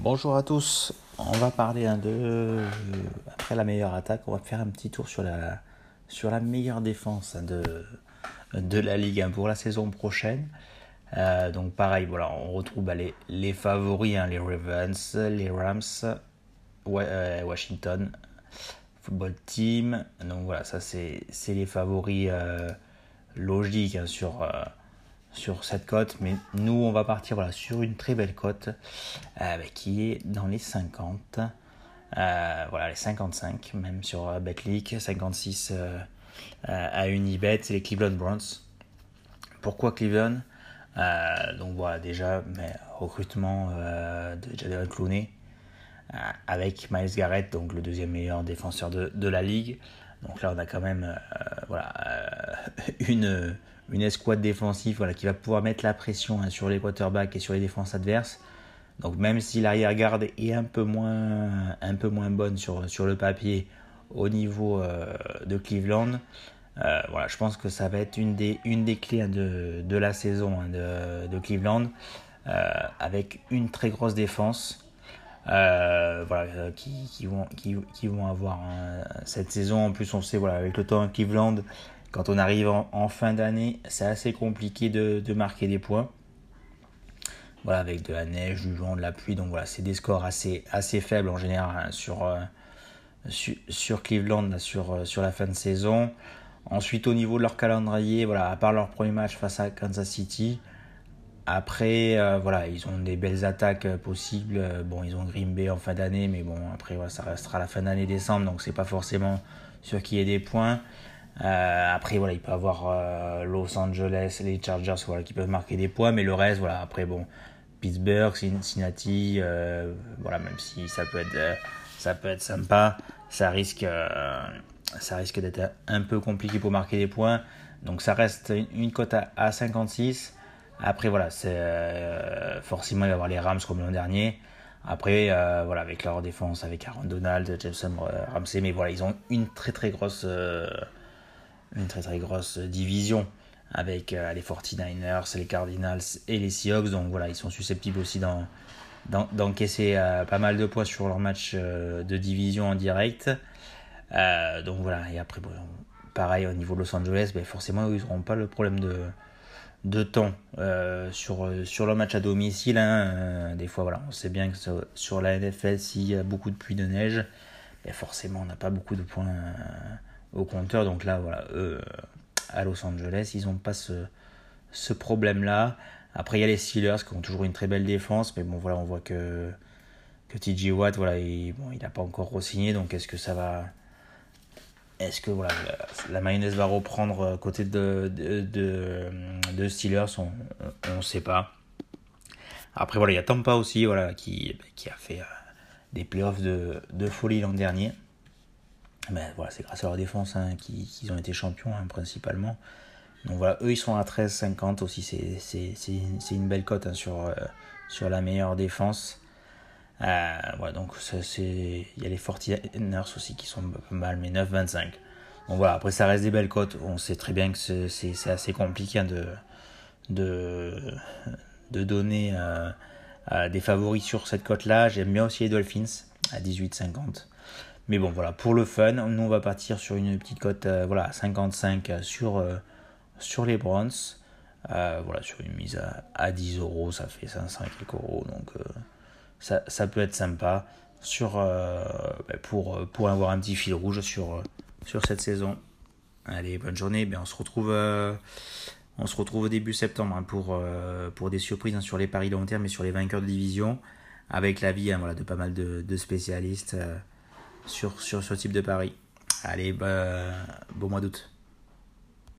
Bonjour à tous, on va parler un de... Après la meilleure attaque, on va faire un petit tour sur la, sur la meilleure défense hein, de de la ligue hein, pour la saison prochaine. Euh, donc pareil, voilà, on retrouve bah, les, les favoris, les Ravens, les Rams, euh, Washington Football Team. Donc voilà, ça c'est les favoris euh, logiques sur sur cette cote, mais nous on va partir voilà, sur une très belle cote euh, qui est dans les 50, euh, voilà les 55 même sur euh, Betclic, 56 à Unibet, c'est les Cleveland Browns. Pourquoi Cleveland? Donc voilà déjà mais, recrutement de Jadon Clooney avec Miles Garrett, donc le deuxième meilleur défenseur de, de la ligue. Donc là on a quand même voilà, une une escouade défensive voilà, qui va pouvoir mettre la pression hein, sur les quarterbacks et sur les défenses adverses. Donc même si l'arrière-garde est un peu moins, un peu moins bonne sur, sur le papier au niveau euh, de Cleveland, euh, voilà, je pense que ça va être une des, une des clés hein, de, de, la saison hein, de, de, Cleveland, euh, avec une très grosse défense. voilà, qui, qui, vont, qui, vont avoir cette saison. En plus, on sait, voilà, avec le temps Cleveland, quand on arrive en, fin d'année, c'est assez compliqué de, marquer des points. Voilà, avec de la neige, du vent, de la pluie. Donc voilà, c'est des scores assez, assez faibles en général hein, sur, euh, sur, Cleveland sur, euh, sur la fin de saison. Ensuite, au niveau de leur calendrier, voilà, à part leur premier match face à Kansas City, après, euh, voilà, ils ont des belles attaques possibles. Bon, ils ont Green Bay en fin d'année, mais bon, après, voilà, ça restera la fin d'année décembre, donc c'est pas forcément sûr qu'il y des points. Euh, après, voilà, il peut avoir euh, Los Angeles, les Chargers, voilà, qui peuvent marquer des points, mais le reste, voilà, après, bon, Pittsburgh, Cincinnati, euh, voilà, même si ça peut être, ça peut être sympa, ça risque, ça risque d'être un peu compliqué pour marquer des points. Donc, ça reste une, cote à, 56. Après, voilà, c'est forcément, il va y avoir les Rams comme l'an dernier. Après, voilà, avec leur défense, avec Aaron Donald, Jameson Ramsey, mais voilà, ils ont une très très grosse une très très grosse division avec euh, les 49ers, les Cardinals et les Seahawks. Donc voilà, ils sont susceptibles aussi d'encaisser euh, pas mal de points sur leur match euh, de division en direct. donc voilà, et après, pareil au niveau de Los Angeles, ben forcément, ils n'auront pas le problème de, temps sur, sur leur match à domicile. Hein. des fois, voilà, on sait bien que sur la NFL, s'il y a beaucoup de pluie de neige, ben forcément, on n'a pas beaucoup de points au compteur. Donc là, voilà, eux, à Los Angeles, ils n'ont pas ce, ce problème-là. Après, il y a les Steelers qui ont toujours une très belle défense, mais bon, voilà, on voit que, que TJ Watt, voilà, il bon, n'a pas encore re-signé, donc est-ce que ça va. Est-ce que voilà, la, mayonnaise va reprendre côté de, de, de, Steelers? On ne sait pas. Après, voilà, il y a Tampa aussi, voilà, qui, qui a fait euh, des playoffs de, de folie l'an dernier. Ben, voilà, c'est grâce à leur défense hein, qu'ils ont été champions hein, principalement. Donc voilà, eux ils sont à 13,50 aussi, c'est une belle cote hein, sur, euh, sur la meilleure défense. Euh, donc il y a les 49ers aussi qui sont pas mal, mais 9,25. Donc voilà, après ça reste des belles cotes. On sait très bien que c'est assez compliqué de, de, de donner euh, des favoris sur cette cote-là. J'aime bien aussi les Dolphins à 18,50. Mais bon, voilà, pour le fun, nous on va partir sur une petite cote euh, voilà, 55 sur, euh, sur les Browns. Euh, voilà, sur une mise à, 10 euros, ça fait 505 euros. Donc ça, ça, peut être sympa sur, ben, pour, pour avoir un petit fil rouge sur, sur cette saison. Allez, bonne journée. On, se retrouve, on se retrouve au début septembre hein, pour, pour des surprises hein, sur les paris long terme et sur les vainqueurs de division. Avec l'avis hein, voilà, de pas mal de spécialistes sur, sur ce type de pari. Allez, bah, bon mois d'août.